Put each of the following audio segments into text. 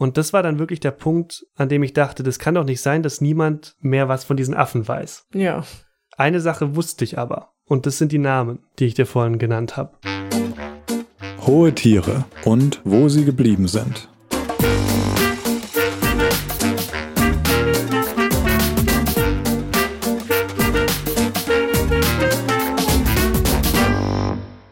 Und das war dann wirklich der Punkt, an dem ich dachte, das kann doch nicht sein, dass niemand mehr was von diesen Affen weiß. Ja. Eine Sache wusste ich aber, und das sind die Namen, die ich dir vorhin genannt habe. Hohe Tiere und wo sie geblieben sind.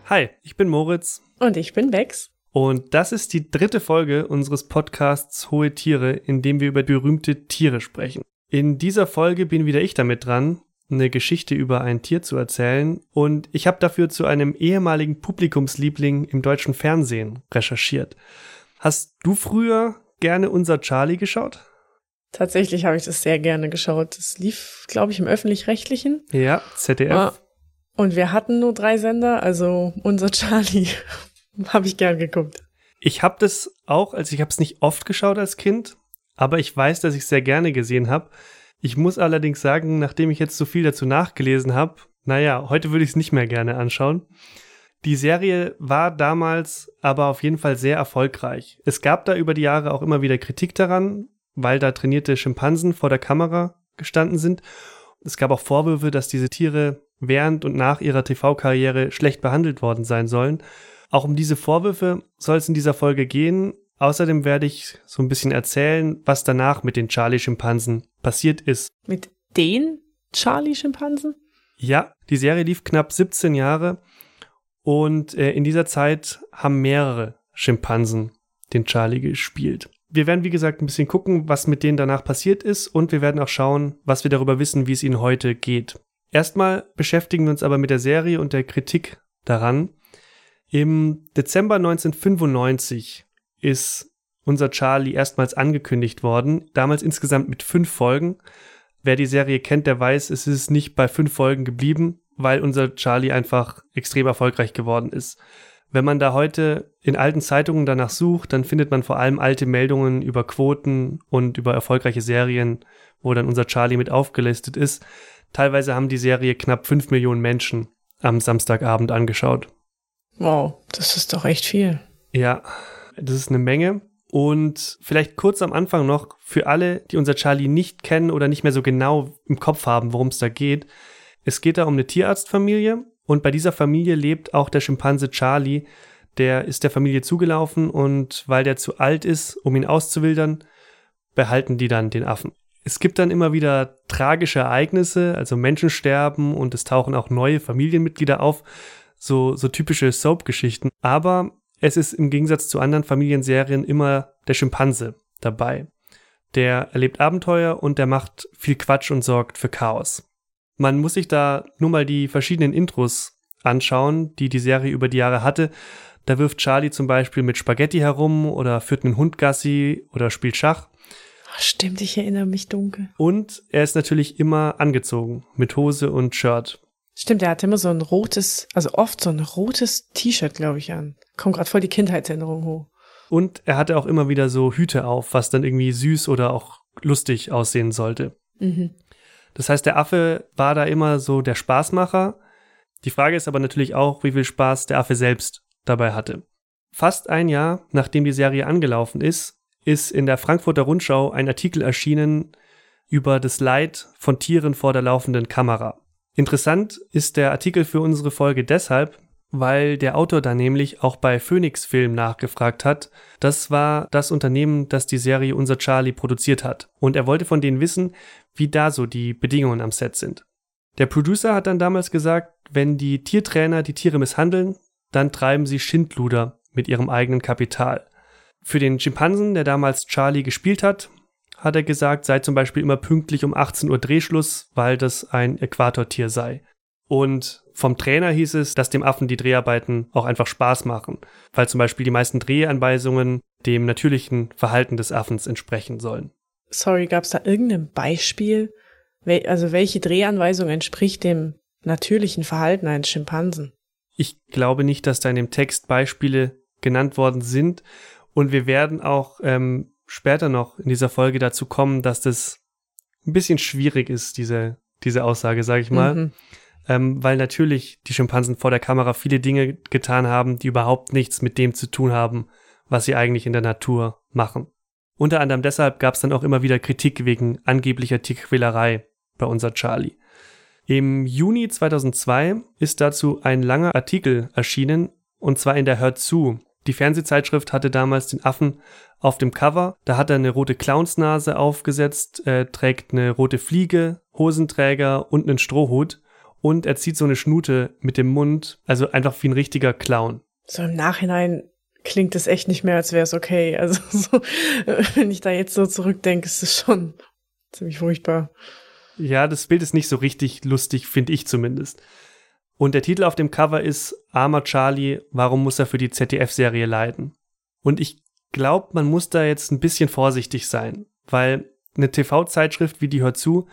Hi, ich bin Moritz. Und ich bin Bex. Und das ist die dritte Folge unseres Podcasts Hohe Tiere, in dem wir über berühmte Tiere sprechen. In dieser Folge bin wieder ich damit dran, eine Geschichte über ein Tier zu erzählen und ich habe dafür zu einem ehemaligen Publikumsliebling im deutschen Fernsehen recherchiert. Hast du früher gerne unser Charlie geschaut? Tatsächlich habe ich das sehr gerne geschaut. Das lief, glaube ich, im öffentlich-rechtlichen. Ja, ZDF. Und wir hatten nur drei Sender, also unser Charlie habe ich gern geguckt. Ich habe das auch, also ich habe es nicht oft geschaut als Kind, aber ich weiß, dass ich es sehr gerne gesehen habe. Ich muss allerdings sagen, nachdem ich jetzt so viel dazu nachgelesen habe, naja, heute würde ich es nicht mehr gerne anschauen. Die Serie war damals aber auf jeden Fall sehr erfolgreich. Es gab da über die Jahre auch immer wieder Kritik daran, weil da trainierte Schimpansen vor der Kamera gestanden sind. Es gab auch Vorwürfe, dass diese Tiere während und nach ihrer TV-Karriere schlecht behandelt worden sein sollen. Auch um diese Vorwürfe soll es in dieser Folge gehen. Außerdem werde ich so ein bisschen erzählen, was danach mit den Charlie-Schimpansen passiert ist. Mit den Charlie-Schimpansen? Ja, die Serie lief knapp 17 Jahre und äh, in dieser Zeit haben mehrere Schimpansen den Charlie gespielt. Wir werden, wie gesagt, ein bisschen gucken, was mit denen danach passiert ist und wir werden auch schauen, was wir darüber wissen, wie es ihnen heute geht. Erstmal beschäftigen wir uns aber mit der Serie und der Kritik daran. Im Dezember 1995 ist unser Charlie erstmals angekündigt worden, damals insgesamt mit fünf Folgen. Wer die Serie kennt, der weiß, es ist nicht bei fünf Folgen geblieben, weil unser Charlie einfach extrem erfolgreich geworden ist. Wenn man da heute in alten Zeitungen danach sucht, dann findet man vor allem alte Meldungen über Quoten und über erfolgreiche Serien, wo dann unser Charlie mit aufgelistet ist. Teilweise haben die Serie knapp fünf Millionen Menschen am Samstagabend angeschaut. Wow, das ist doch echt viel. Ja, das ist eine Menge. Und vielleicht kurz am Anfang noch für alle, die unser Charlie nicht kennen oder nicht mehr so genau im Kopf haben, worum es da geht. Es geht da um eine Tierarztfamilie und bei dieser Familie lebt auch der Schimpanse Charlie. Der ist der Familie zugelaufen und weil der zu alt ist, um ihn auszuwildern, behalten die dann den Affen. Es gibt dann immer wieder tragische Ereignisse, also Menschen sterben und es tauchen auch neue Familienmitglieder auf, so, so typische Soap-Geschichten. Aber es ist im Gegensatz zu anderen Familienserien immer der Schimpanse dabei. Der erlebt Abenteuer und der macht viel Quatsch und sorgt für Chaos. Man muss sich da nur mal die verschiedenen Intros anschauen, die die Serie über die Jahre hatte. Da wirft Charlie zum Beispiel mit Spaghetti herum oder führt einen Hund Gassi oder spielt Schach. Stimmt, ich erinnere mich dunkel. Und er ist natürlich immer angezogen mit Hose und Shirt. Stimmt, er hat immer so ein rotes, also oft so ein rotes T-Shirt, glaube ich, an. Kommt gerade voll die Kindheitserinnerung hoch. Und er hatte auch immer wieder so Hüte auf, was dann irgendwie süß oder auch lustig aussehen sollte. Mhm. Das heißt, der Affe war da immer so der Spaßmacher. Die Frage ist aber natürlich auch, wie viel Spaß der Affe selbst dabei hatte. Fast ein Jahr, nachdem die Serie angelaufen ist, ist in der Frankfurter Rundschau ein Artikel erschienen über das Leid von Tieren vor der laufenden Kamera. Interessant ist der Artikel für unsere Folge deshalb, weil der Autor da nämlich auch bei Phoenix Film nachgefragt hat. Das war das Unternehmen, das die Serie Unser Charlie produziert hat. Und er wollte von denen wissen, wie da so die Bedingungen am Set sind. Der Producer hat dann damals gesagt, wenn die Tiertrainer die Tiere misshandeln, dann treiben sie Schindluder mit ihrem eigenen Kapital. Für den Schimpansen, der damals Charlie gespielt hat, hat er gesagt, sei zum Beispiel immer pünktlich um 18 Uhr Drehschluss, weil das ein Äquatortier sei. Und vom Trainer hieß es, dass dem Affen die Dreharbeiten auch einfach Spaß machen, weil zum Beispiel die meisten Drehanweisungen dem natürlichen Verhalten des Affens entsprechen sollen. Sorry, gab es da irgendein Beispiel? Also welche Drehanweisung entspricht dem natürlichen Verhalten eines Schimpansen? Ich glaube nicht, dass da in dem Text Beispiele genannt worden sind. Und wir werden auch ähm, später noch in dieser Folge dazu kommen, dass das ein bisschen schwierig ist, diese, diese Aussage, sage ich mal. Mhm. Ähm, weil natürlich die Schimpansen vor der Kamera viele Dinge getan haben, die überhaupt nichts mit dem zu tun haben, was sie eigentlich in der Natur machen. Unter anderem deshalb gab es dann auch immer wieder Kritik wegen angeblicher Tierquälerei bei unser Charlie. Im Juni 2002 ist dazu ein langer Artikel erschienen, und zwar in der Hör zu. Die Fernsehzeitschrift hatte damals den Affen auf dem Cover. Da hat er eine rote Clownsnase aufgesetzt, äh, trägt eine rote Fliege, Hosenträger und einen Strohhut. Und er zieht so eine Schnute mit dem Mund, also einfach wie ein richtiger Clown. So im Nachhinein klingt es echt nicht mehr, als wäre es okay. Also so, wenn ich da jetzt so zurückdenke, ist es schon ziemlich furchtbar. Ja, das Bild ist nicht so richtig lustig, finde ich zumindest. Und der Titel auf dem Cover ist Armer Charlie, warum muss er für die ZDF-Serie leiden? Und ich glaube, man muss da jetzt ein bisschen vorsichtig sein, weil eine TV-Zeitschrift wie die Hör zu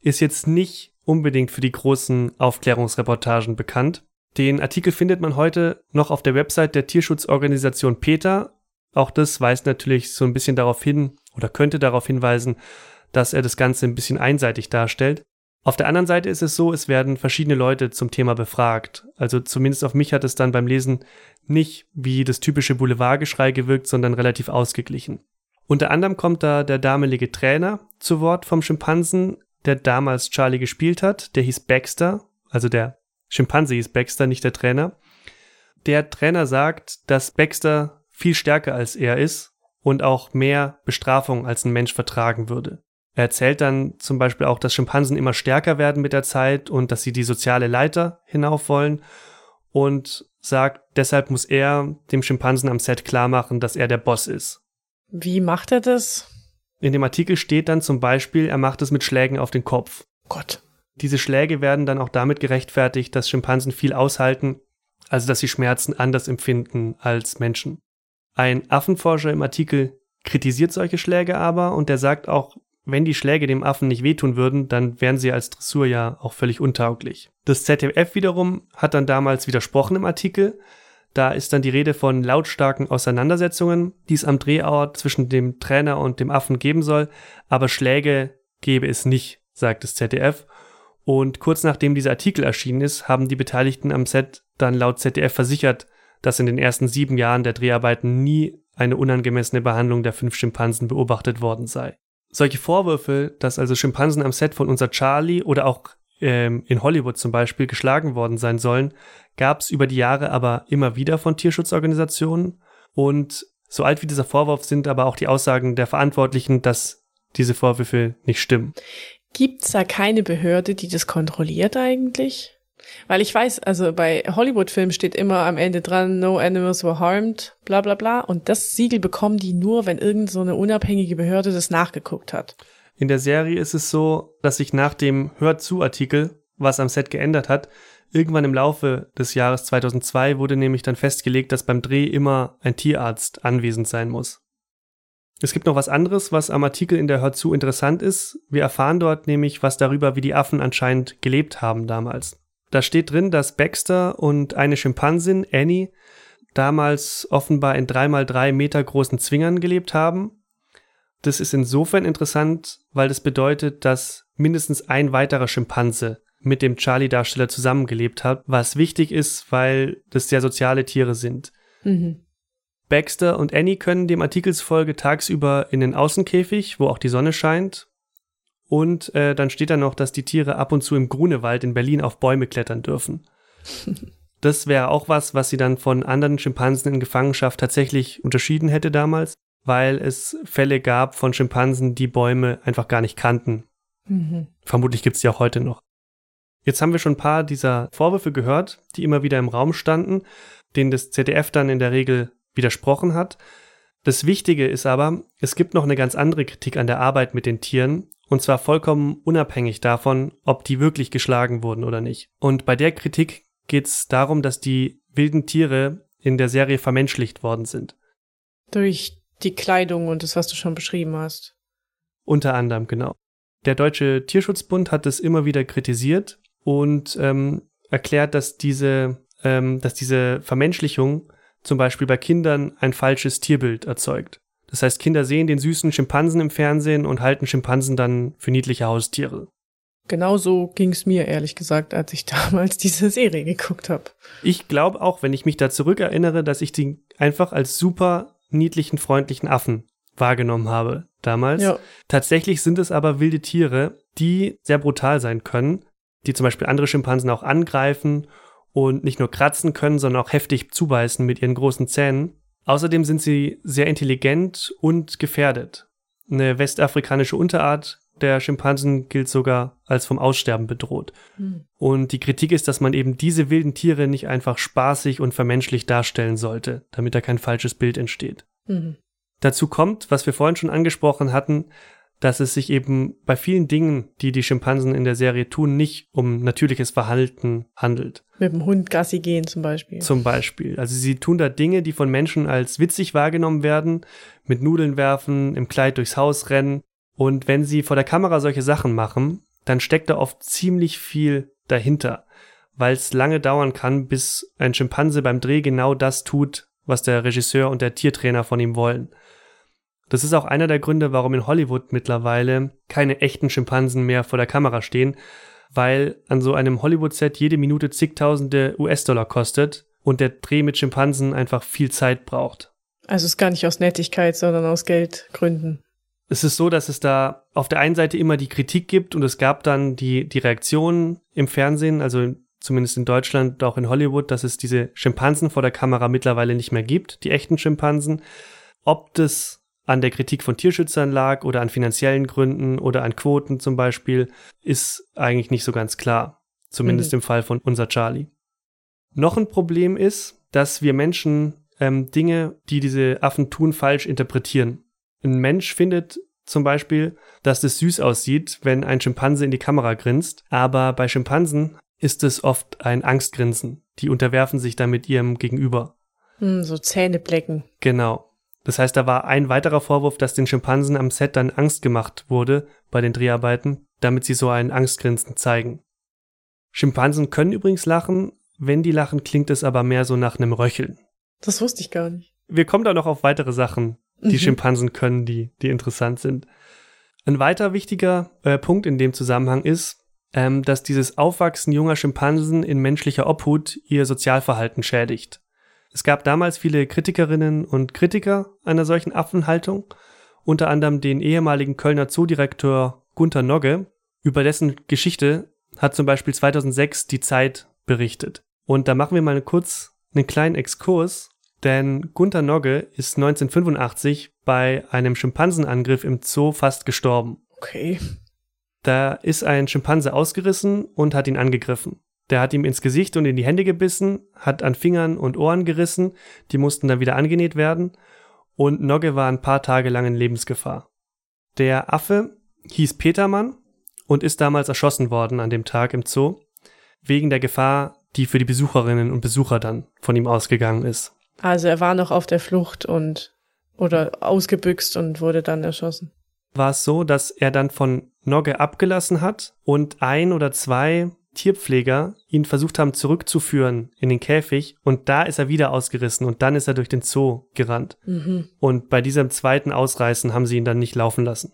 ist jetzt nicht unbedingt für die großen Aufklärungsreportagen bekannt. Den Artikel findet man heute noch auf der Website der Tierschutzorganisation PETA. Auch das weist natürlich so ein bisschen darauf hin oder könnte darauf hinweisen, dass er das Ganze ein bisschen einseitig darstellt. Auf der anderen Seite ist es so, es werden verschiedene Leute zum Thema befragt. Also zumindest auf mich hat es dann beim Lesen nicht wie das typische Boulevardgeschrei gewirkt, sondern relativ ausgeglichen. Unter anderem kommt da der damalige Trainer zu Wort vom Schimpansen, der damals Charlie gespielt hat. Der hieß Baxter, also der Schimpanse hieß Baxter, nicht der Trainer. Der Trainer sagt, dass Baxter viel stärker als er ist und auch mehr Bestrafung als ein Mensch vertragen würde. Er erzählt dann zum Beispiel auch, dass Schimpansen immer stärker werden mit der Zeit und dass sie die soziale Leiter hinauf wollen und sagt, deshalb muss er dem Schimpansen am Set klar machen, dass er der Boss ist. Wie macht er das? In dem Artikel steht dann zum Beispiel, er macht es mit Schlägen auf den Kopf. Gott. Diese Schläge werden dann auch damit gerechtfertigt, dass Schimpansen viel aushalten, also dass sie Schmerzen anders empfinden als Menschen. Ein Affenforscher im Artikel kritisiert solche Schläge aber und der sagt auch, wenn die Schläge dem Affen nicht wehtun würden, dann wären sie als Dressur ja auch völlig untauglich. Das ZDF wiederum hat dann damals widersprochen im Artikel. Da ist dann die Rede von lautstarken Auseinandersetzungen, die es am Drehort zwischen dem Trainer und dem Affen geben soll, aber Schläge gebe es nicht, sagt das ZDF. Und kurz nachdem dieser Artikel erschienen ist, haben die Beteiligten am Set dann laut ZDF versichert, dass in den ersten sieben Jahren der Dreharbeiten nie eine unangemessene Behandlung der fünf Schimpansen beobachtet worden sei. Solche Vorwürfe, dass also Schimpansen am Set von unser Charlie oder auch ähm, in Hollywood zum Beispiel geschlagen worden sein sollen, gab es über die Jahre aber immer wieder von Tierschutzorganisationen. Und so alt wie dieser Vorwurf sind aber auch die Aussagen der Verantwortlichen, dass diese Vorwürfe nicht stimmen. Gibt's da keine Behörde, die das kontrolliert eigentlich? Weil ich weiß, also bei Hollywood-Filmen steht immer am Ende dran, no animals were harmed, bla bla bla. Und das Siegel bekommen die nur, wenn irgend so eine unabhängige Behörde das nachgeguckt hat. In der Serie ist es so, dass sich nach dem Hör zu Artikel, was am Set geändert hat, irgendwann im Laufe des Jahres 2002 wurde nämlich dann festgelegt, dass beim Dreh immer ein Tierarzt anwesend sein muss. Es gibt noch was anderes, was am Artikel in der Hör zu interessant ist. Wir erfahren dort nämlich was darüber, wie die Affen anscheinend gelebt haben damals. Da steht drin, dass Baxter und eine Schimpansin, Annie, damals offenbar in dreimal drei Meter großen Zwingern gelebt haben. Das ist insofern interessant, weil das bedeutet, dass mindestens ein weiterer Schimpanse mit dem Charlie-Darsteller zusammengelebt hat, was wichtig ist, weil das sehr soziale Tiere sind. Mhm. Baxter und Annie können dem Artikelsfolge tagsüber in den Außenkäfig, wo auch die Sonne scheint, und äh, dann steht da noch, dass die Tiere ab und zu im Grunewald in Berlin auf Bäume klettern dürfen. Das wäre auch was, was sie dann von anderen Schimpansen in Gefangenschaft tatsächlich unterschieden hätte damals, weil es Fälle gab von Schimpansen, die Bäume einfach gar nicht kannten. Mhm. Vermutlich gibt es die auch heute noch. Jetzt haben wir schon ein paar dieser Vorwürfe gehört, die immer wieder im Raum standen, denen das ZDF dann in der Regel widersprochen hat. Das Wichtige ist aber, es gibt noch eine ganz andere Kritik an der Arbeit mit den Tieren und zwar vollkommen unabhängig davon, ob die wirklich geschlagen wurden oder nicht. Und bei der Kritik geht es darum, dass die wilden Tiere in der Serie vermenschlicht worden sind. Durch die Kleidung und das, was du schon beschrieben hast. Unter anderem, genau. Der Deutsche Tierschutzbund hat es immer wieder kritisiert und ähm, erklärt, dass diese, ähm, dass diese Vermenschlichung zum Beispiel bei Kindern ein falsches Tierbild erzeugt. Das heißt, Kinder sehen den süßen Schimpansen im Fernsehen und halten Schimpansen dann für niedliche Haustiere. Genau so ging es mir, ehrlich gesagt, als ich damals diese Serie geguckt habe. Ich glaube auch, wenn ich mich da zurückerinnere, dass ich die einfach als super niedlichen, freundlichen Affen wahrgenommen habe damals. Ja. Tatsächlich sind es aber wilde Tiere, die sehr brutal sein können, die zum Beispiel andere Schimpansen auch angreifen und nicht nur kratzen können, sondern auch heftig zubeißen mit ihren großen Zähnen. Außerdem sind sie sehr intelligent und gefährdet. Eine westafrikanische Unterart der Schimpansen gilt sogar als vom Aussterben bedroht. Hm. Und die Kritik ist, dass man eben diese wilden Tiere nicht einfach spaßig und vermenschlich darstellen sollte, damit da kein falsches Bild entsteht. Mhm. Dazu kommt, was wir vorhin schon angesprochen hatten, dass es sich eben bei vielen Dingen, die die Schimpansen in der Serie tun, nicht um natürliches Verhalten handelt. Mit dem Hund Gassi gehen zum Beispiel. Zum Beispiel. Also sie tun da Dinge, die von Menschen als witzig wahrgenommen werden, mit Nudeln werfen, im Kleid durchs Haus rennen. Und wenn sie vor der Kamera solche Sachen machen, dann steckt da oft ziemlich viel dahinter, weil es lange dauern kann, bis ein Schimpanse beim Dreh genau das tut, was der Regisseur und der Tiertrainer von ihm wollen. Das ist auch einer der Gründe, warum in Hollywood mittlerweile keine echten Schimpansen mehr vor der Kamera stehen, weil an so einem Hollywood-Set jede Minute zigtausende US-Dollar kostet und der Dreh mit Schimpansen einfach viel Zeit braucht. Also es ist gar nicht aus Nettigkeit, sondern aus Geldgründen. Es ist so, dass es da auf der einen Seite immer die Kritik gibt und es gab dann die, die Reaktion im Fernsehen, also zumindest in Deutschland auch in Hollywood, dass es diese Schimpansen vor der Kamera mittlerweile nicht mehr gibt, die echten Schimpansen. Ob das an der Kritik von Tierschützern lag oder an finanziellen Gründen oder an Quoten zum Beispiel, ist eigentlich nicht so ganz klar. Zumindest Mhm. im Fall von unser Charlie. Noch ein Problem ist, dass wir Menschen ähm, Dinge, die diese Affen tun, falsch interpretieren. Ein Mensch findet zum Beispiel, dass es süß aussieht, wenn ein Schimpanse in die Kamera grinst, aber bei Schimpansen ist es oft ein Angstgrinsen. Die unterwerfen sich damit ihrem Gegenüber. Hm, so Zähneblecken. Genau. Das heißt, da war ein weiterer Vorwurf, dass den Schimpansen am Set dann Angst gemacht wurde bei den Dreharbeiten, damit sie so ein Angstgrinsen zeigen. Schimpansen können übrigens lachen, wenn die lachen, klingt es aber mehr so nach einem Röcheln. Das wusste ich gar nicht. Wir kommen da noch auf weitere Sachen, die Mhm. Schimpansen können, die, die interessant sind. Ein weiter wichtiger äh, Punkt in dem Zusammenhang ist, ähm, dass dieses Aufwachsen junger Schimpansen in menschlicher Obhut ihr Sozialverhalten schädigt. Es gab damals viele Kritikerinnen und Kritiker einer solchen Affenhaltung, unter anderem den ehemaligen Kölner Zoodirektor Gunther Nogge, über dessen Geschichte hat zum Beispiel 2006 die Zeit berichtet. Und da machen wir mal kurz einen kleinen Exkurs, denn Gunther Nogge ist 1985 bei einem Schimpansenangriff im Zoo fast gestorben. Okay. Da ist ein Schimpanse ausgerissen und hat ihn angegriffen. Der hat ihm ins Gesicht und in die Hände gebissen, hat an Fingern und Ohren gerissen, die mussten dann wieder angenäht werden und Nogge war ein paar Tage lang in Lebensgefahr. Der Affe hieß Petermann und ist damals erschossen worden an dem Tag im Zoo, wegen der Gefahr, die für die Besucherinnen und Besucher dann von ihm ausgegangen ist. Also er war noch auf der Flucht und oder ausgebüxt und wurde dann erschossen. war es so, dass er dann von Nogge abgelassen hat und ein oder zwei Tierpfleger ihn versucht haben zurückzuführen in den Käfig und da ist er wieder ausgerissen und dann ist er durch den Zoo gerannt. Mhm. Und bei diesem zweiten Ausreißen haben sie ihn dann nicht laufen lassen.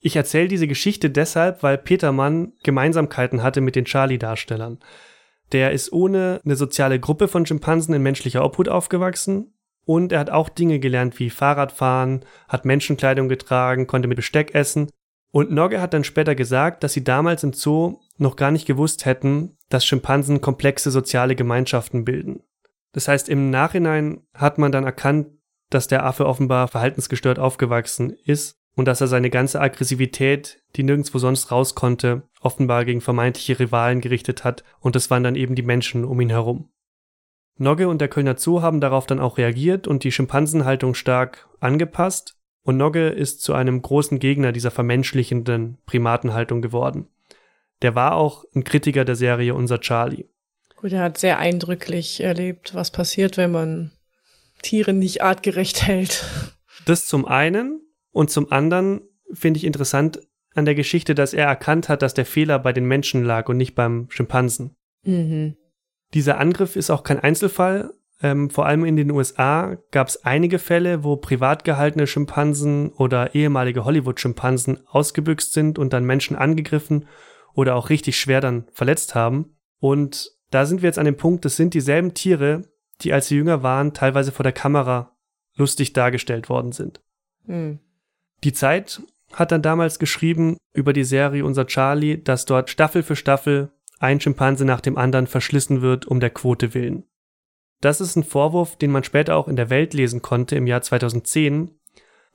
Ich erzähle diese Geschichte deshalb, weil Petermann Gemeinsamkeiten hatte mit den Charlie-Darstellern. Der ist ohne eine soziale Gruppe von Schimpansen in menschlicher Obhut aufgewachsen und er hat auch Dinge gelernt wie Fahrradfahren, hat Menschenkleidung getragen, konnte mit Besteck essen. Und Nogge hat dann später gesagt, dass sie damals im Zoo noch gar nicht gewusst hätten, dass Schimpansen komplexe soziale Gemeinschaften bilden. Das heißt, im Nachhinein hat man dann erkannt, dass der Affe offenbar verhaltensgestört aufgewachsen ist und dass er seine ganze Aggressivität, die nirgendwo sonst raus konnte, offenbar gegen vermeintliche Rivalen gerichtet hat und das waren dann eben die Menschen um ihn herum. Nogge und der Kölner Zoo haben darauf dann auch reagiert und die Schimpansenhaltung stark angepasst und Nogge ist zu einem großen Gegner dieser vermenschlichenden Primatenhaltung geworden. Der war auch ein Kritiker der Serie Unser Charlie. Gut, er hat sehr eindrücklich erlebt, was passiert, wenn man Tiere nicht artgerecht hält. Das zum einen und zum anderen finde ich interessant an der Geschichte, dass er erkannt hat, dass der Fehler bei den Menschen lag und nicht beim Schimpansen. Mhm. Dieser Angriff ist auch kein Einzelfall. Ähm, vor allem in den USA gab es einige Fälle, wo privat gehaltene Schimpansen oder ehemalige Hollywood-Schimpansen ausgebüxt sind und dann Menschen angegriffen oder auch richtig schwer dann verletzt haben. Und da sind wir jetzt an dem Punkt, das sind dieselben Tiere, die als sie jünger waren, teilweise vor der Kamera lustig dargestellt worden sind. Hm. Die Zeit hat dann damals geschrieben über die Serie Unser Charlie, dass dort Staffel für Staffel ein Schimpanse nach dem anderen verschlissen wird um der Quote willen. Das ist ein Vorwurf, den man später auch in der Welt lesen konnte im Jahr 2010.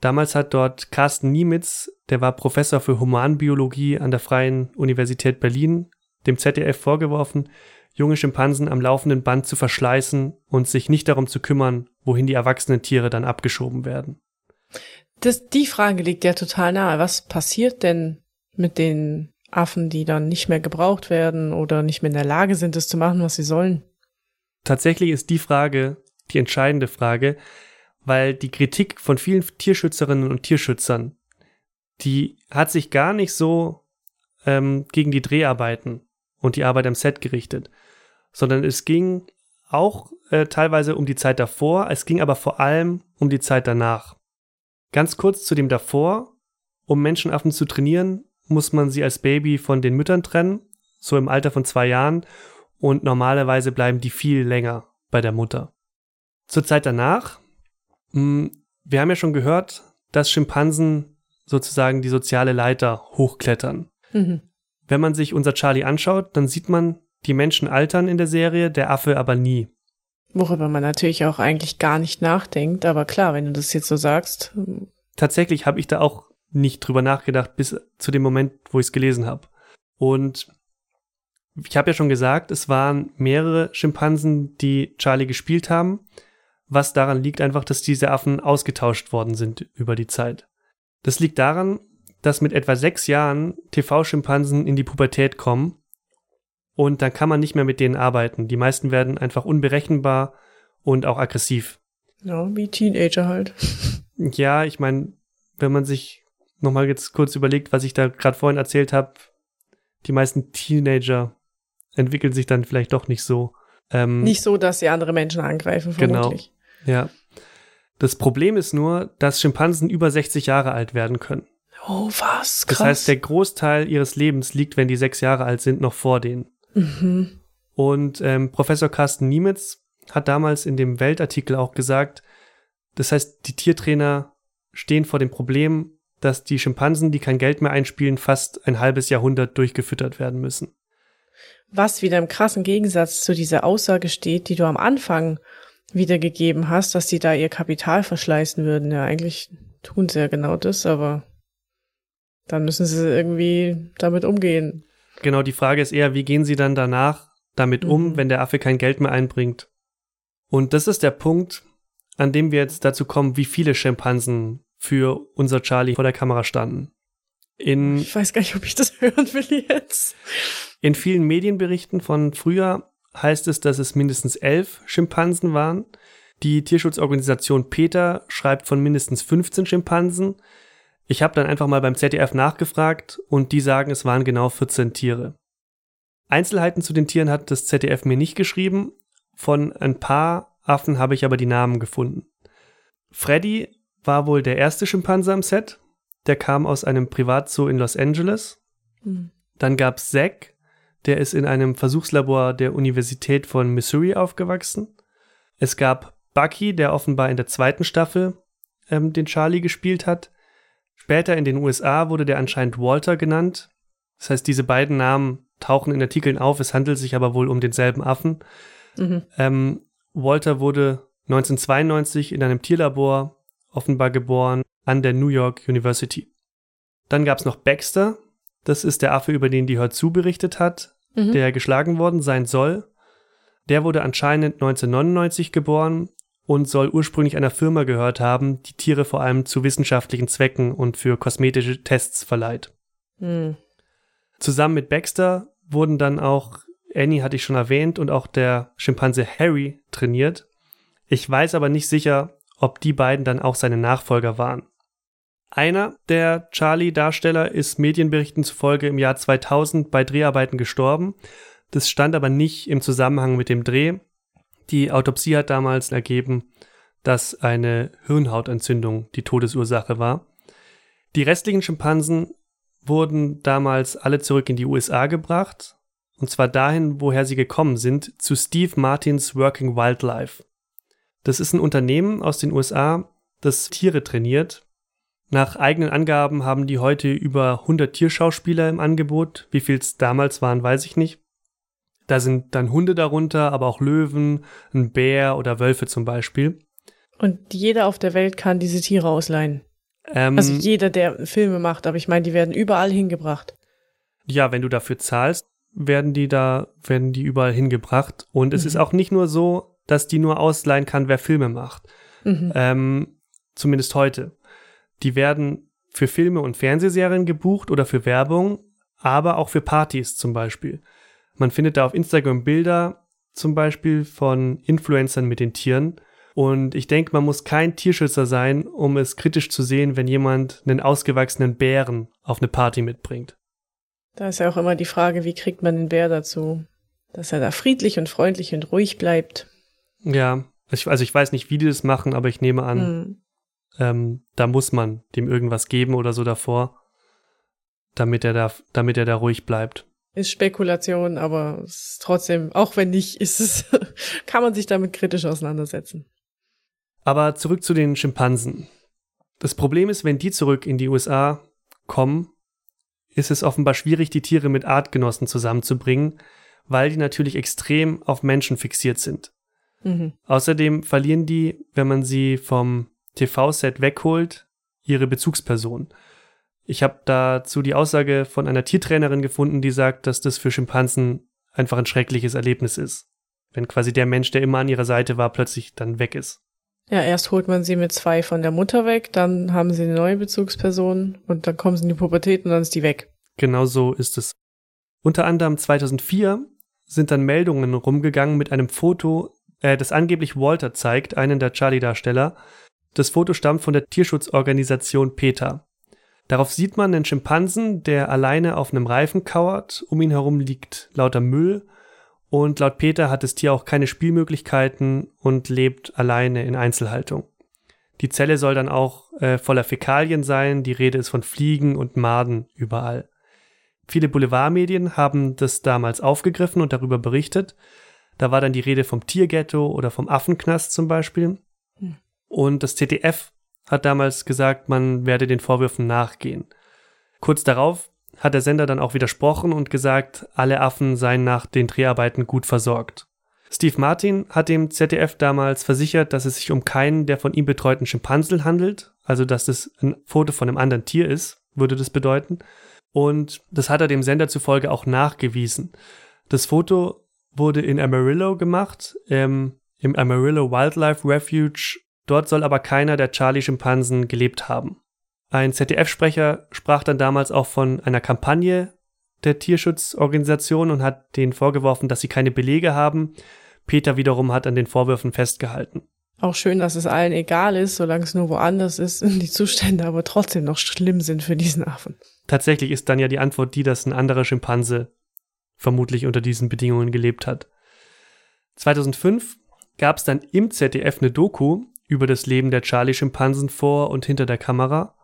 Damals hat dort Carsten Niemitz, der war Professor für Humanbiologie an der Freien Universität Berlin, dem ZDF vorgeworfen, junge Schimpansen am laufenden Band zu verschleißen und sich nicht darum zu kümmern, wohin die erwachsenen Tiere dann abgeschoben werden. Das, die Frage liegt ja total nahe. Was passiert denn mit den Affen, die dann nicht mehr gebraucht werden oder nicht mehr in der Lage sind, das zu machen, was sie sollen? Tatsächlich ist die Frage die entscheidende Frage, weil die Kritik von vielen Tierschützerinnen und Tierschützern, die hat sich gar nicht so ähm, gegen die Dreharbeiten und die Arbeit am Set gerichtet, sondern es ging auch äh, teilweise um die Zeit davor, es ging aber vor allem um die Zeit danach. Ganz kurz zu dem davor, um Menschenaffen zu trainieren, muss man sie als Baby von den Müttern trennen, so im Alter von zwei Jahren, und normalerweise bleiben die viel länger bei der Mutter. Zur Zeit danach, wir haben ja schon gehört, dass Schimpansen sozusagen die soziale Leiter hochklettern. Mhm. Wenn man sich unser Charlie anschaut, dann sieht man, die Menschen altern in der Serie, der Affe aber nie. Worüber man natürlich auch eigentlich gar nicht nachdenkt, aber klar, wenn du das jetzt so sagst. Tatsächlich habe ich da auch nicht drüber nachgedacht, bis zu dem Moment, wo ich es gelesen habe. Und ich habe ja schon gesagt, es waren mehrere Schimpansen, die Charlie gespielt haben, was daran liegt einfach, dass diese Affen ausgetauscht worden sind über die Zeit. Das liegt daran, dass mit etwa sechs Jahren TV-Schimpansen in die Pubertät kommen und dann kann man nicht mehr mit denen arbeiten. Die meisten werden einfach unberechenbar und auch aggressiv. Ja, wie Teenager halt. Ja, ich meine, wenn man sich nochmal jetzt kurz überlegt, was ich da gerade vorhin erzählt habe, die meisten Teenager entwickeln sich dann vielleicht doch nicht so. Ähm, nicht so, dass sie andere Menschen angreifen, genau. vermutlich. Genau. Ja. Das Problem ist nur, dass Schimpansen über 60 Jahre alt werden können. Oh, was? Krass. Das heißt, der Großteil ihres Lebens liegt, wenn die sechs Jahre alt sind, noch vor denen. Mhm. Und ähm, Professor Carsten Niemitz hat damals in dem Weltartikel auch gesagt, das heißt, die Tiertrainer stehen vor dem Problem, dass die Schimpansen, die kein Geld mehr einspielen, fast ein halbes Jahrhundert durchgefüttert werden müssen. Was wieder im krassen Gegensatz zu dieser Aussage steht, die du am Anfang wiedergegeben hast, dass sie da ihr Kapital verschleißen würden. Ja, eigentlich tun sie ja genau das, aber dann müssen sie irgendwie damit umgehen. Genau, die Frage ist eher, wie gehen sie dann danach damit um, mhm. wenn der Affe kein Geld mehr einbringt? Und das ist der Punkt, an dem wir jetzt dazu kommen, wie viele Schimpansen für unser Charlie vor der Kamera standen. In, ich weiß gar nicht, ob ich das hören will jetzt. In vielen Medienberichten von früher heißt es, dass es mindestens elf Schimpansen waren. Die Tierschutzorganisation PETA schreibt von mindestens 15 Schimpansen. Ich habe dann einfach mal beim ZDF nachgefragt und die sagen, es waren genau 14 Tiere. Einzelheiten zu den Tieren hat das ZDF mir nicht geschrieben. Von ein paar Affen habe ich aber die Namen gefunden. Freddy war wohl der erste Schimpanse am Set. Der kam aus einem Privatzoo in Los Angeles. Mhm. Dann gab's Zack, der ist in einem Versuchslabor der Universität von Missouri aufgewachsen. Es gab Bucky, der offenbar in der zweiten Staffel ähm, den Charlie gespielt hat. Später in den USA wurde der anscheinend Walter genannt. Das heißt, diese beiden Namen tauchen in Artikeln auf, es handelt sich aber wohl um denselben Affen. Mhm. Ähm, Walter wurde 1992 in einem Tierlabor offenbar geboren, an der New York University. Dann gab es noch Baxter, das ist der Affe, über den die Hör zu berichtet hat, mhm. der geschlagen worden sein soll. Der wurde anscheinend 1999 geboren und soll ursprünglich einer Firma gehört haben, die Tiere vor allem zu wissenschaftlichen Zwecken und für kosmetische Tests verleiht. Mhm. Zusammen mit Baxter wurden dann auch Annie hatte ich schon erwähnt und auch der Schimpanse Harry trainiert. Ich weiß aber nicht sicher, ob die beiden dann auch seine Nachfolger waren. Einer der Charlie-Darsteller ist Medienberichten zufolge im Jahr 2000 bei Dreharbeiten gestorben. Das stand aber nicht im Zusammenhang mit dem Dreh. Die Autopsie hat damals ergeben, dass eine Hirnhautentzündung die Todesursache war. Die restlichen Schimpansen wurden damals alle zurück in die USA gebracht, und zwar dahin, woher sie gekommen sind, zu Steve Martins Working Wildlife. Das ist ein Unternehmen aus den USA, das Tiere trainiert. Nach eigenen Angaben haben die heute über 100 Tierschauspieler im Angebot. Wie viel es damals waren, weiß ich nicht. Da sind dann Hunde darunter, aber auch Löwen, ein Bär oder Wölfe zum Beispiel. Und jeder auf der Welt kann diese Tiere ausleihen. Ähm, Also jeder, der Filme macht, aber ich meine, die werden überall hingebracht. ja, wenn du dafür zahlst, werden die da, werden die überall hingebracht. Und es ist auch nicht nur so, dass die nur ausleihen kann, wer Filme macht. Mhm. Ähm, zumindest heute. Die werden für Filme und Fernsehserien gebucht oder für Werbung, aber auch für Partys zum Beispiel. Man findet da auf Instagram Bilder zum Beispiel von Influencern mit den Tieren. Und ich denke, man muss kein Tierschützer sein, um es kritisch zu sehen, wenn jemand einen ausgewachsenen Bären auf eine Party mitbringt. Da ist ja auch immer die Frage, wie kriegt man den Bär dazu, dass er da friedlich und freundlich und ruhig bleibt. Ja, also ich, weiß nicht, wie die das machen, aber ich nehme an, Hm. Ähm, da muss man dem irgendwas geben oder so davor, damit er da, damit er da ruhig bleibt. Ist Spekulation, aber ist trotzdem, auch wenn nicht, ist es, kann man sich damit kritisch auseinandersetzen. Aber zurück zu den Schimpansen. Das Problem ist, wenn die zurück in die USA kommen, ist es offenbar schwierig, die Tiere mit Artgenossen zusammenzubringen, weil die natürlich extrem auf Menschen fixiert sind. Mhm. Außerdem verlieren die, wenn man sie vom TV-Set wegholt, ihre Bezugsperson. Ich habe dazu die Aussage von einer Tiertrainerin gefunden, die sagt, dass das für Schimpansen einfach ein schreckliches Erlebnis ist. Wenn quasi der Mensch, der immer an ihrer Seite war, plötzlich dann weg ist. Ja, erst holt man sie mit zwei von der Mutter weg, dann haben sie eine neue Bezugsperson und dann kommen sie in die Pubertät und dann ist die weg. Genau so ist es. Unter anderem 2004 sind dann Meldungen rumgegangen mit einem Foto, äh, das angeblich Walter zeigt, einen der Charlie-Darsteller. Das Foto stammt von der Tierschutzorganisation PETA. Darauf sieht man einen Schimpansen, der alleine auf einem Reifen kauert, um ihn herum liegt lauter Müll und laut Peter hat das Tier auch keine Spielmöglichkeiten und lebt alleine in Einzelhaltung. Die Zelle soll dann auch äh, voller Fäkalien sein, die Rede ist von Fliegen und Maden überall. Viele Boulevardmedien haben das damals aufgegriffen und darüber berichtet. Da war dann die Rede vom Tierghetto oder vom Affenknast zum Beispiel. Und das ZDF hat damals gesagt, man werde den Vorwürfen nachgehen. Kurz darauf hat der Sender dann auch widersprochen und gesagt, alle Affen seien nach den Dreharbeiten gut versorgt. Steve Martin hat dem ZDF damals versichert, dass es sich um keinen der von ihm betreuten Schimpansel handelt, also dass es ein Foto von einem anderen Tier ist, würde das bedeuten. Und das hat er dem Sender zufolge auch nachgewiesen. Das Foto wurde in Amarillo gemacht, ähm, im Amarillo Wildlife Refuge. Dort soll aber keiner der Charlie-Schimpansen gelebt haben. Ein ZDF-Sprecher sprach dann damals auch von einer Kampagne der Tierschutzorganisation und hat denen vorgeworfen, dass sie keine Belege haben. Peter wiederum hat an den Vorwürfen festgehalten. Auch schön, dass es allen egal ist, solange es nur woanders ist und die Zustände aber trotzdem noch schlimm sind für diesen Affen. Tatsächlich ist dann ja die Antwort die, dass ein anderer Schimpanse vermutlich unter diesen Bedingungen gelebt hat. 2005 gab es dann im ZDF eine Doku über das Leben der Charlie-Schimpansen vor und hinter der Kamera.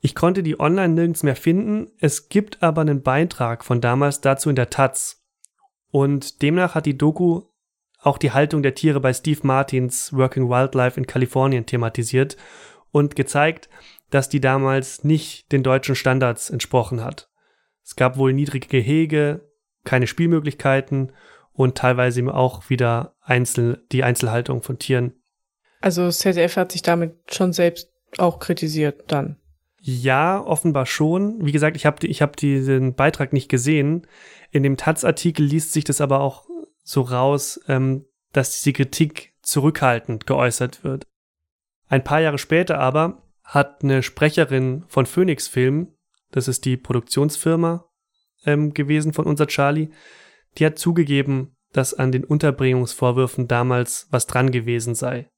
Ich konnte die online nirgends mehr finden, es gibt aber einen Beitrag von damals dazu in der Taz. Und demnach hat die Doku auch die Haltung der Tiere bei Steve Martins Working Wildlife in Kalifornien thematisiert und gezeigt, dass die damals nicht den deutschen Standards entsprochen hat. Es gab wohl niedrige Gehege, keine Spielmöglichkeiten und teilweise eben auch wieder Einzel die Einzelhaltung von Tieren. Also das ZDF hat sich damit schon selbst auch kritisiert dann. Ja, offenbar schon. Wie gesagt, ich habe ich hab diesen Beitrag nicht gesehen. In dem Taz-Artikel liest sich das aber auch so raus, ähm, dass diese Kritik zurückhaltend geäußert wird. Ein paar Jahre später aber hat eine Sprecherin von Phoenix Film, das ist die Produktionsfirma ähm, gewesen von unser Charlie, die hat zugegeben, dass an den Unterbringungsvorwürfen damals was dran gewesen sei.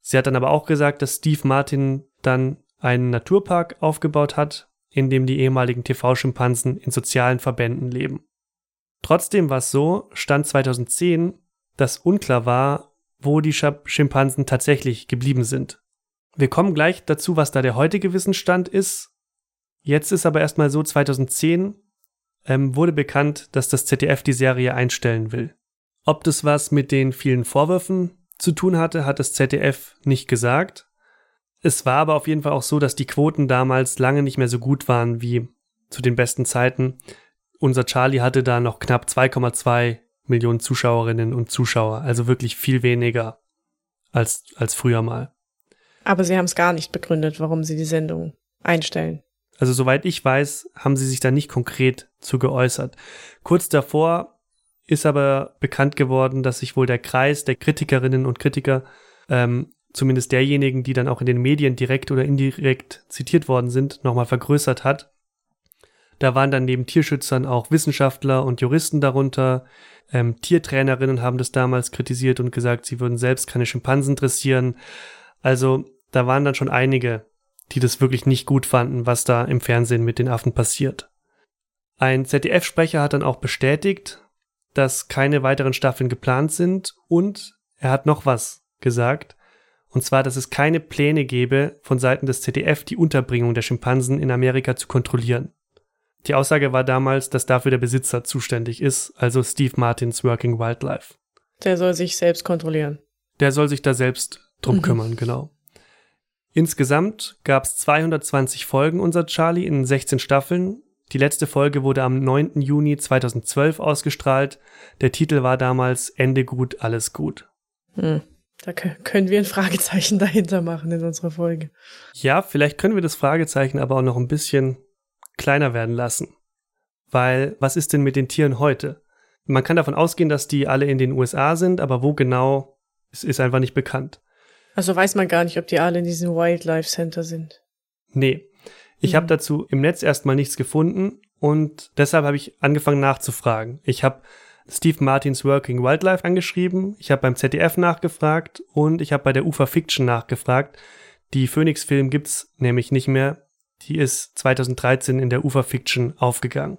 Sie hat dann aber auch gesagt, dass Steve Martin dann einen Naturpark aufgebaut hat, in dem die ehemaligen TV-Schimpansen in sozialen Verbänden leben. Trotzdem war es so, stand 2010, dass unklar war, wo die Schimpansen tatsächlich geblieben sind. Wir kommen gleich dazu, was da der heutige Wissensstand ist. Jetzt ist aber erstmal so, 2010 ähm, wurde bekannt, dass das ZDF die Serie einstellen will. Ob das was mit den vielen Vorwürfen zu tun hatte, hat das ZDF nicht gesagt. Es war aber auf jeden Fall auch so, dass die Quoten damals lange nicht mehr so gut waren wie zu den besten Zeiten. Unser Charlie hatte da noch knapp 2,2 Millionen Zuschauerinnen und Zuschauer, also wirklich viel weniger als, als früher mal. Aber sie haben es gar nicht begründet, warum sie die Sendung einstellen. Also soweit ich weiß, haben sie sich da nicht konkret zu geäußert. Kurz davor ist aber bekannt geworden, dass sich wohl der Kreis der Kritikerinnen und Kritiker, ähm, zumindest derjenigen, die dann auch in den Medien direkt oder indirekt zitiert worden sind, nochmal vergrößert hat. Da waren dann neben Tierschützern auch Wissenschaftler und Juristen darunter. Ähm, Tiertrainerinnen haben das damals kritisiert und gesagt, sie würden selbst keine Schimpansen dressieren. Also da waren dann schon einige, die das wirklich nicht gut fanden, was da im Fernsehen mit den Affen passiert. Ein ZDF-Sprecher hat dann auch bestätigt, dass keine weiteren Staffeln geplant sind und er hat noch was gesagt. Und zwar, dass es keine Pläne gäbe, von Seiten des ZDF die Unterbringung der Schimpansen in Amerika zu kontrollieren. Die Aussage war damals, dass dafür der Besitzer zuständig ist, also Steve Martins Working Wildlife. Der soll sich selbst kontrollieren. Der soll sich da selbst drum mhm. kümmern, genau. Insgesamt gab es 220 Folgen unser Charlie in 16 Staffeln. Die letzte Folge wurde am 9. Juni 2012 ausgestrahlt. Der Titel war damals Ende gut, alles gut. Hm. Da können wir ein Fragezeichen dahinter machen in unserer Folge. Ja, vielleicht können wir das Fragezeichen aber auch noch ein bisschen kleiner werden lassen. Weil was ist denn mit den Tieren heute? Man kann davon ausgehen, dass die alle in den USA sind, aber wo genau, ist, ist einfach nicht bekannt. Also weiß man gar nicht, ob die alle in diesem Wildlife Center sind. Nee. Ich mhm. habe dazu im Netz erstmal nichts gefunden und deshalb habe ich angefangen nachzufragen. Ich habe Steve Martins Working Wildlife angeschrieben, ich habe beim ZDF nachgefragt und ich habe bei der UFA Fiction nachgefragt. Die Phoenix Film gibt's nämlich nicht mehr. Die ist 2013 in der UFA Fiction aufgegangen.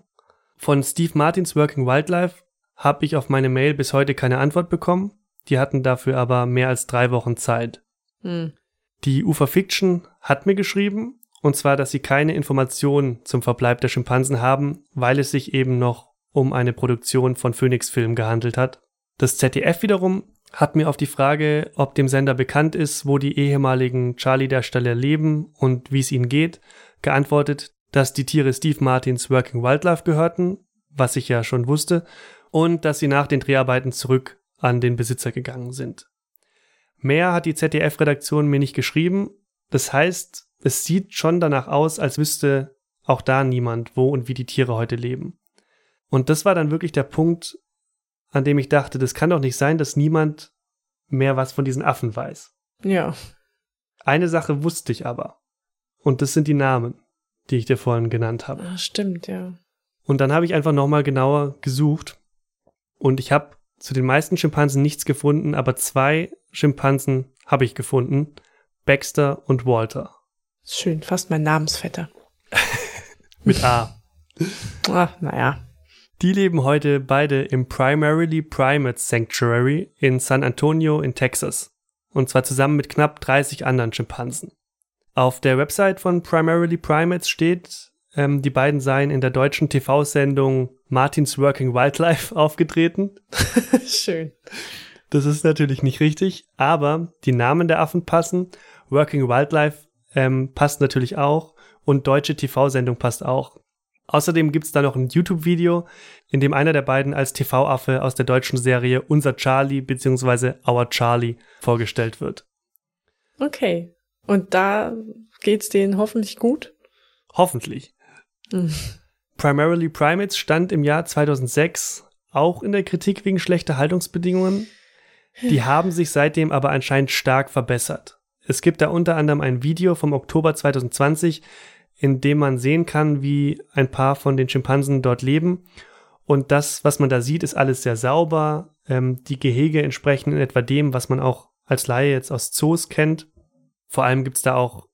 Von Steve Martins Working Wildlife habe ich auf meine Mail bis heute keine Antwort bekommen. Die hatten dafür aber mehr als drei Wochen Zeit. Hm. Die UFA Fiction hat mir geschrieben, und zwar, dass sie keine Informationen zum Verbleib der Schimpansen haben, weil es sich eben noch um eine Produktion von Phoenix Film gehandelt hat. Das ZDF wiederum hat mir auf die Frage, ob dem Sender bekannt ist, wo die ehemaligen Charlie-Darsteller leben und wie es ihnen geht, geantwortet, dass die Tiere Steve Martins Working Wildlife gehörten, was ich ja schon wusste, und dass sie nach den Dreharbeiten zurück an den Besitzer gegangen sind. Mehr hat die ZDF-Redaktion mir nicht geschrieben. Das heißt, es sieht schon danach aus, als wüsste auch da niemand, wo und wie die Tiere heute leben. Und das war dann wirklich der Punkt, an dem ich dachte, das kann doch nicht sein, dass niemand mehr was von diesen Affen weiß. Ja. Eine Sache wusste ich aber. Und das sind die Namen, die ich dir vorhin genannt habe. Ach, stimmt, ja. Und dann habe ich einfach nochmal genauer gesucht. Und ich habe zu den meisten Schimpansen nichts gefunden, aber zwei Schimpansen habe ich gefunden. Baxter und Walter. Schön, fast mein Namensvetter. Mit A. Ach, naja. Die leben heute beide im Primarily Primate Sanctuary in San Antonio in Texas. Und zwar zusammen mit knapp 30 anderen Schimpansen. Auf der Website von Primarily Primates steht, ähm, die beiden seien in der deutschen TV-Sendung Martins Working Wildlife aufgetreten. Schön. Das ist natürlich nicht richtig, aber die Namen der Affen passen. Working Wildlife ähm, passt natürlich auch und deutsche TV-Sendung passt auch. Außerdem gibt's da noch ein YouTube-Video, in dem einer der beiden als TV-Affe aus der deutschen Serie Unser Charlie bzw. Our Charlie vorgestellt wird. Okay. Und da geht's denen hoffentlich gut? Hoffentlich. Mhm. Primarily Primates stand im Jahr 2006 auch in der Kritik wegen schlechter Haltungsbedingungen. Die haben sich seitdem aber anscheinend stark verbessert. Es gibt da unter anderem ein Video vom Oktober 2020, in dem man sehen kann, wie ein paar von den Schimpansen dort leben. Und das, was man da sieht, ist alles sehr sauber. Ähm, die Gehege entsprechen in etwa dem, was man auch als Laie jetzt aus Zoos kennt. Vor allem gibt's da auch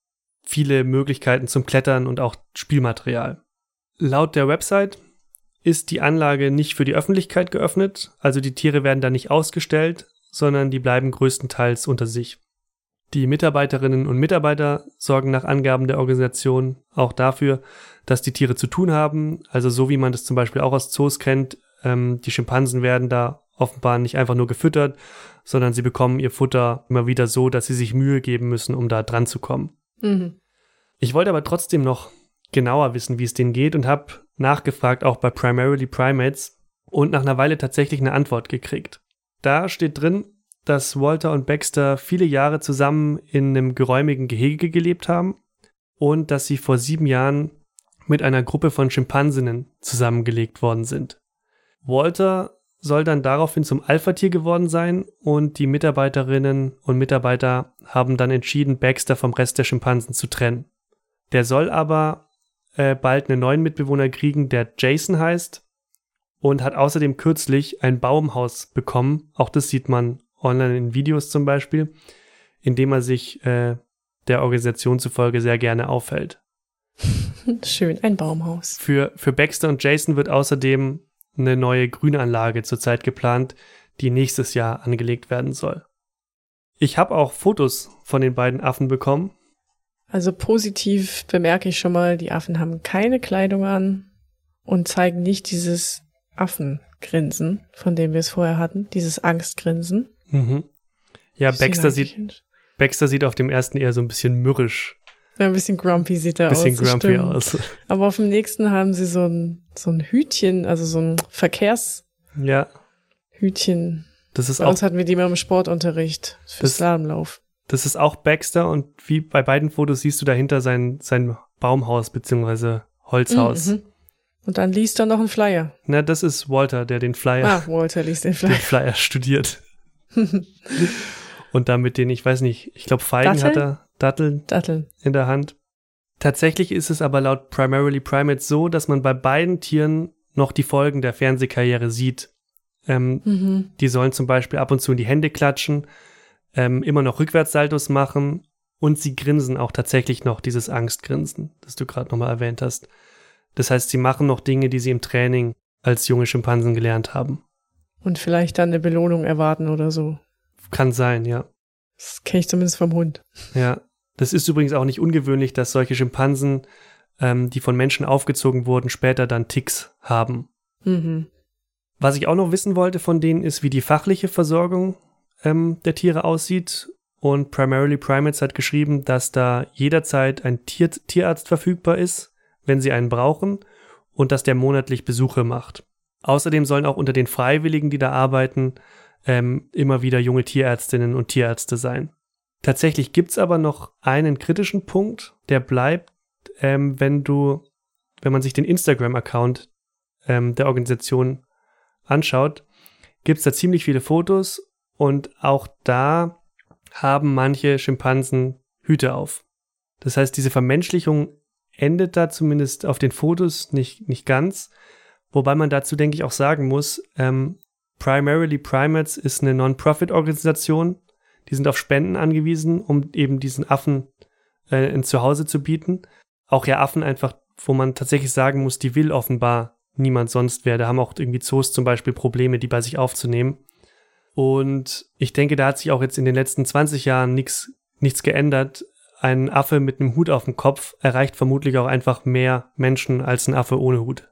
viele Möglichkeiten zum Klettern und auch Spielmaterial. Laut der Website ist die Anlage nicht für die Öffentlichkeit geöffnet, also die Tiere werden da nicht ausgestellt, sondern die bleiben größtenteils unter sich. Die Mitarbeiterinnen und Mitarbeiter sorgen nach Angaben der Organisation auch dafür, dass die Tiere zu tun haben, also so wie man das zum Beispiel auch aus Zoos kennt, ähm, die Schimpansen werden da offenbar nicht einfach nur gefüttert, sondern sie bekommen ihr Futter immer wieder so, dass sie sich Mühe geben müssen, um da dran zu kommen. Mhm. Ich wollte aber trotzdem noch genauer wissen, wie es denen geht und habe nachgefragt, auch bei Primarily Primates und nach einer Weile tatsächlich eine Antwort gekriegt. Da steht drin, dass Walter und Baxter viele Jahre zusammen in einem geräumigen Gehege gelebt haben und dass sie vor sieben Jahren mit einer Gruppe von Schimpansinnen zusammengelegt worden sind. Walter soll dann daraufhin zum Alpha-Tier geworden sein und die Mitarbeiterinnen und Mitarbeiter haben dann entschieden, Baxter vom Rest der Schimpansen zu trennen. Der soll aber äh, bald einen neuen Mitbewohner kriegen, der Jason heißt und hat außerdem kürzlich ein Baumhaus bekommen. Auch das sieht man online in Videos zum Beispiel, in dem er sich äh, der Organisation zufolge sehr gerne aufhält. Schön, ein Baumhaus. Für, für Baxter und Jason wird außerdem eine neue Grünanlage zurzeit geplant, die nächstes Jahr angelegt werden soll. Ich habe auch Fotos von den beiden Affen bekommen. Also positiv bemerke ich schon mal, die Affen haben keine Kleidung an und zeigen nicht dieses Affengrinsen, von dem wir es vorher hatten, dieses Angstgrinsen. Mhm. Ja, Baxter sieht, Baxter sieht auf dem ersten eher so ein bisschen mürrisch, Ja, ein bisschen grumpy sieht er bisschen aus. das grumpy stimmt. aus. Aber auf dem nächsten haben sie so ein, so ein Hütchen, also so ein Verkehrshütchen. Ja, das ist Bei auch uns hatten wir die immer im Sportunterricht für Slalomlauf. Das ist auch Baxter und wie bei beiden Fotos siehst du dahinter sein, sein Baumhaus beziehungsweise Holzhaus. Mhm. Und dann liest er noch einen Flyer. Na, das ist Walter, der den Flyer, Ah, Walter liest den den Flyer. Flyer studiert. und damit den, ich weiß nicht, ich glaube Feigen hat Datteln? er, Datteln Datteln. in der Hand. Tatsächlich ist es aber laut Primarily Primates so, dass man bei beiden Tieren noch die Folgen der Fernsehkarriere sieht. Ähm, Mhm. Die sollen zum Beispiel ab und zu in die Hände klatschen, ähm, immer noch Rückwärtssaltos machen und sie grinsen auch tatsächlich noch dieses Angstgrinsen, das du gerade nochmal erwähnt hast. Das heißt, sie machen noch Dinge, die sie im Training als junge Schimpansen gelernt haben. Und vielleicht dann eine Belohnung erwarten oder so. Kann sein, ja. Das kenne ich zumindest vom Hund. Ja. Das ist übrigens auch nicht ungewöhnlich, dass solche Schimpansen, ähm, die von Menschen aufgezogen wurden, später dann Ticks haben. Mhm. Was ich auch noch wissen wollte von denen ist, wie die fachliche Versorgung ähm, der Tiere aussieht. Und Primarily Primates hat geschrieben, dass da jederzeit ein Tier Tierarzt verfügbar ist, wenn sie einen brauchen, und dass der monatlich Besuche macht. Außerdem sollen auch unter den Freiwilligen, die da arbeiten, ähm, immer wieder junge Tierärztinnen und Tierärzte sein. Tatsächlich gibt's aber noch einen kritischen Punkt, der bleibt, ähm, wenn du, wenn man sich den Instagram-Account ähm, der Organisation anschaut, gibt's da ziemlich viele Fotos und auch da haben manche Schimpansen Hüte auf. Das heißt, diese Vermenschlichung endet da zumindest auf den Fotos nicht, nicht ganz. Wobei man dazu, denke ich, auch sagen muss, ähm, Primarily Primates ist eine Non-Profit-Organisation. Die sind auf Spenden angewiesen, um eben diesen Affen äh, ein Zuhause zu bieten. Auch ja Affen einfach, wo man tatsächlich sagen muss, die will offenbar niemand sonst wer. Da haben auch irgendwie Zoos zum Beispiel Probleme, die bei sich aufzunehmen. Und ich denke, da hat sich auch jetzt in den letzten 20 Jahren nichts nichts geändert. Ein Affe mit einem Hut auf dem Kopf erreicht vermutlich auch einfach mehr Menschen als ein Affe ohne Hut.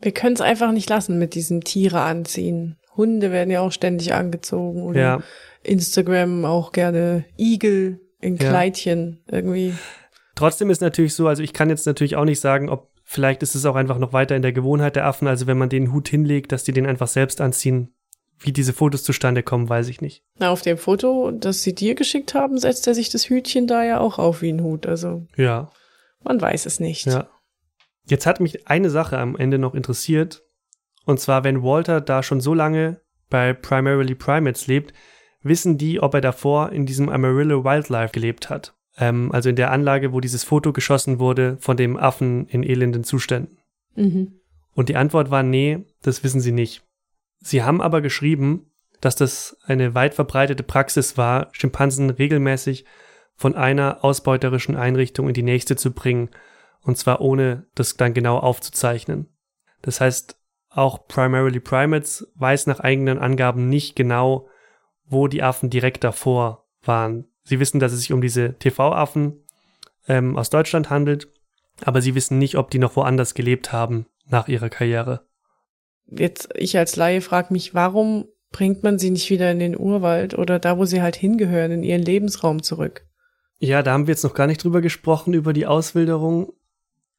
Wir können es einfach nicht lassen mit diesem Tiere anziehen. Hunde werden ja auch ständig angezogen oder Ja, Instagram auch gerne Igel in Ja. Kleidchen irgendwie. Trotzdem ist natürlich so, also ich kann jetzt natürlich auch nicht sagen, ob vielleicht ist es auch einfach noch weiter in der Gewohnheit der Affen, also wenn man den Hut hinlegt, dass die den einfach selbst anziehen. Wie diese Fotos zustande kommen, weiß ich nicht. Na, auf dem Foto, das sie dir geschickt haben, setzt er sich das Hütchen da ja auch auf wie ein Hut. Also Ja, man weiß es nicht. ja. Jetzt hat mich eine Sache am Ende noch interessiert. Und zwar, wenn Walter da schon so lange bei Primarily Primates lebt, wissen die, ob er davor in diesem Amarillo Wildlife gelebt hat. Ähm, also in der Anlage, wo dieses Foto geschossen wurde von dem Affen in elenden Zuständen. Mhm. Und die Antwort war, nee, das wissen sie nicht. Sie haben aber geschrieben, dass das eine weit verbreitete Praxis war, Schimpansen regelmäßig von einer ausbeuterischen Einrichtung in die nächste zu bringen, und zwar ohne das dann genau aufzuzeichnen. Das heißt, auch Primarily Primates weiß nach eigenen Angaben nicht genau, wo die Affen direkt davor waren. Sie wissen, dass es sich um diese TV-Affen ähm, aus Deutschland handelt, aber sie wissen nicht, ob die noch woanders gelebt haben nach ihrer Karriere. Jetzt, ich als Laie frage mich, warum bringt man sie nicht wieder in den Urwald oder da, wo sie halt hingehören, in ihren Lebensraum zurück? Ja, da haben wir jetzt noch gar nicht drüber gesprochen, über die Auswilderung.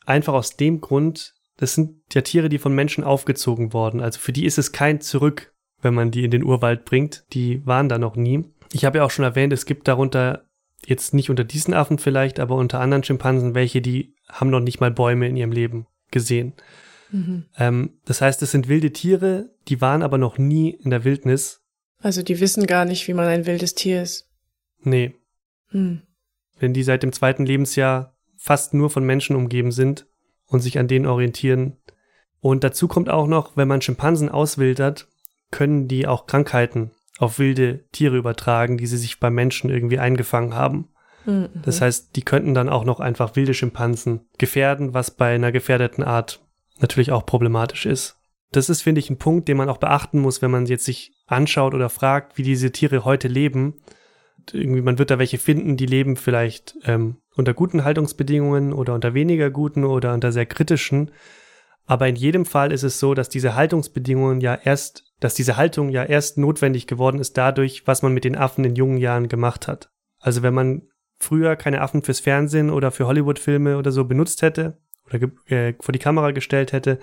Einfach aus dem Grund, das sind ja Tiere, die von Menschen aufgezogen worden. Also für die ist es kein Zurück, wenn man die in den Urwald bringt. Die waren da noch nie. Ich habe ja auch schon erwähnt, es gibt darunter jetzt nicht unter diesen Affen vielleicht, aber unter anderen Schimpansen welche, die haben noch nicht mal Bäume in ihrem Leben gesehen. Mhm. Ähm, das heißt, es sind wilde Tiere, die waren aber noch nie in der Wildnis. Also die wissen gar nicht, wie man ein wildes Tier ist. Nee. Hm. Wenn die seit dem zweiten Lebensjahr fast nur von Menschen umgeben sind und sich an denen orientieren. Und dazu kommt auch noch, wenn man Schimpansen auswildert, können die auch Krankheiten auf wilde Tiere übertragen, die sie sich bei Menschen irgendwie eingefangen haben. Mhm. Das heißt, die könnten dann auch noch einfach wilde Schimpansen gefährden, was bei einer gefährdeten Art natürlich auch problematisch ist. Das ist, finde ich, ein Punkt, den man auch beachten muss, wenn man jetzt sich anschaut oder fragt, wie diese Tiere heute leben. Irgendwie, man wird da welche finden, die leben vielleicht ähm, unter guten Haltungsbedingungen oder unter weniger guten oder unter sehr kritischen. Aber in jedem Fall ist es so, dass diese Haltungsbedingungen ja erst, dass diese Haltung ja erst notwendig geworden ist dadurch, was man mit den Affen in jungen Jahren gemacht hat. Also wenn man früher keine Affen fürs Fernsehen oder für Hollywood-Filme oder so benutzt hätte, oder äh, vor die Kamera gestellt hätte,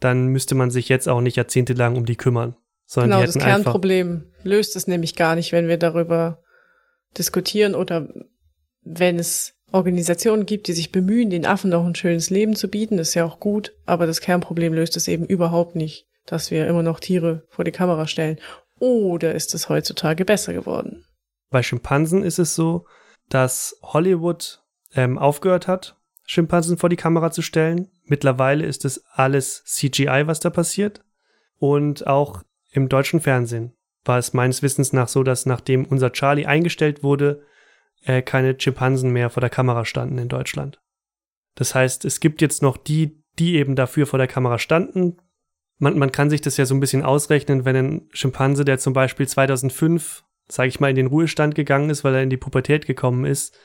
dann müsste man sich jetzt auch nicht jahrzehntelang um die kümmern. Sondern genau, das Kernproblem löst es nämlich gar nicht, wenn wir darüber diskutieren oder wenn es Organisationen gibt, die sich bemühen, den Affen noch ein schönes Leben zu bieten, ist ja auch gut, aber das Kernproblem löst es eben überhaupt nicht, dass wir immer noch Tiere vor die Kamera stellen. Oder ist es heutzutage besser geworden? Bei Schimpansen ist es so, dass Hollywood ähm, aufgehört hat, Schimpansen vor die Kamera zu stellen. Mittlerweile ist es alles CGI, was da passiert. Und auch im deutschen Fernsehen war es meines Wissens nach so, dass nachdem unser Charlie eingestellt wurde, äh, keine Schimpansen mehr vor der Kamera standen in Deutschland. Das heißt, es gibt jetzt noch die, die eben dafür vor der Kamera standen. Man, man kann sich das ja so ein bisschen ausrechnen, wenn ein Schimpanse, der zum Beispiel 2005, sage ich mal, in den Ruhestand gegangen ist, weil er in die Pubertät gekommen ist,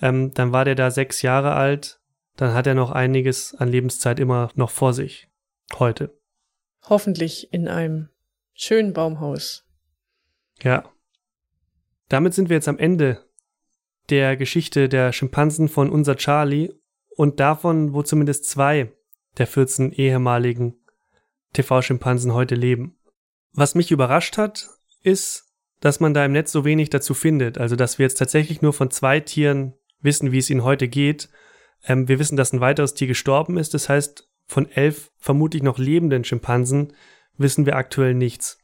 ähm, dann war der da sechs Jahre alt. Dann hat er noch einiges an Lebenszeit immer noch vor sich. Heute. Hoffentlich in einem schönen Baumhaus. Ja. Damit sind wir jetzt am Ende der Geschichte der Schimpansen von unser Charlie und davon, wo zumindest zwei der 14 ehemaligen TV-Schimpansen heute leben. Was mich überrascht hat, ist, dass man da im Netz so wenig dazu findet. Also, dass wir jetzt tatsächlich nur von zwei Tieren wissen, wie es ihnen heute geht. Ähm, wir wissen, dass ein weiteres Tier gestorben ist. Das heißt, von elf vermutlich noch lebenden Schimpansen wissen wir aktuell nichts.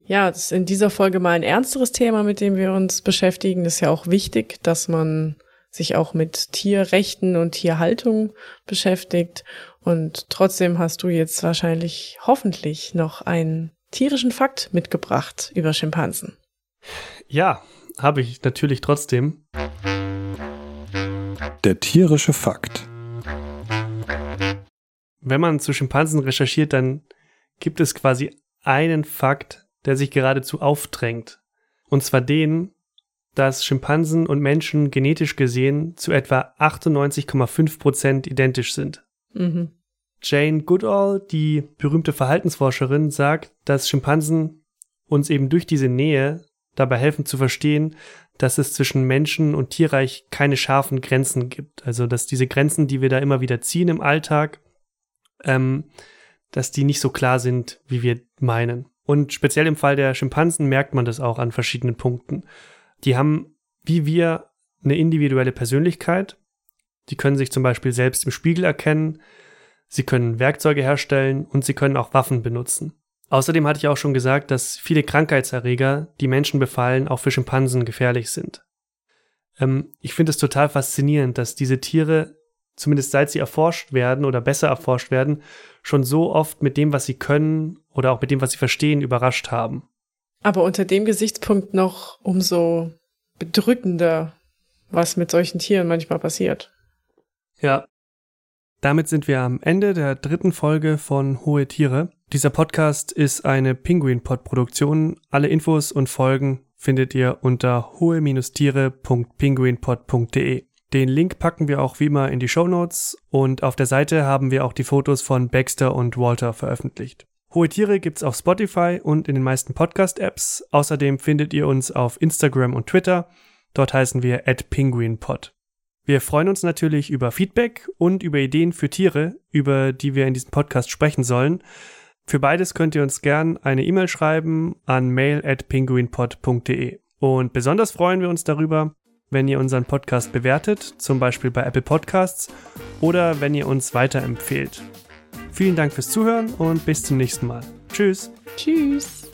Ja, das ist in dieser Folge mal ein ernsteres Thema, mit dem wir uns beschäftigen. Das ist ja auch wichtig, dass man sich auch mit Tierrechten und Tierhaltung beschäftigt. Und trotzdem hast du jetzt wahrscheinlich hoffentlich noch einen tierischen Fakt mitgebracht über Schimpansen. Ja, habe ich natürlich trotzdem. Der tierische Fakt. Wenn man zu Schimpansen recherchiert, dann gibt es quasi einen Fakt, der sich geradezu aufdrängt. Und zwar den, dass Schimpansen und Menschen genetisch gesehen zu etwa 98,5 Prozent identisch sind. Mhm. Jane Goodall, die berühmte Verhaltensforscherin, sagt, dass Schimpansen uns eben durch diese Nähe dabei helfen zu verstehen, dass es zwischen Menschen und Tierreich keine scharfen Grenzen gibt. Also dass diese Grenzen, die wir da immer wieder ziehen im Alltag, ähm, dass die nicht so klar sind, wie wir meinen. Und speziell im Fall der Schimpansen merkt man das auch an verschiedenen Punkten. Die haben, wie wir, eine individuelle Persönlichkeit. Die können sich zum Beispiel selbst im Spiegel erkennen. Sie können Werkzeuge herstellen und sie können auch Waffen benutzen. Außerdem hatte ich auch schon gesagt, dass viele Krankheitserreger, die Menschen befallen, auch für Schimpansen gefährlich sind. Ähm, ich finde es total faszinierend, dass diese Tiere, zumindest seit sie erforscht werden oder besser erforscht werden, schon so oft mit dem, was sie können oder auch mit dem, was sie verstehen, überrascht haben. Aber unter dem Gesichtspunkt noch umso bedrückender, was mit solchen Tieren manchmal passiert. Ja, damit sind wir am Ende der dritten Folge von Hohe Tiere. Dieser Podcast ist eine Penguin Pod Produktion. Alle Infos und Folgen findet ihr unter hohe-tiere.penguinpod.de. Den Link packen wir auch wie immer in die Show Notes und auf der Seite haben wir auch die Fotos von Baxter und Walter veröffentlicht. Hohe Tiere gibt's auf Spotify und in den meisten Podcast-Apps. Außerdem findet ihr uns auf Instagram und Twitter. Dort heißen wir at penguinpod. Wir freuen uns natürlich über Feedback und über Ideen für Tiere, über die wir in diesem Podcast sprechen sollen. Für beides könnt ihr uns gern eine E-Mail schreiben an mail at penguinpod.de. Und besonders freuen wir uns darüber, wenn ihr unseren Podcast bewertet, zum Beispiel bei Apple Podcasts, oder wenn ihr uns weiterempfehlt. Vielen Dank fürs Zuhören und bis zum nächsten Mal. Tschüss. Tschüss.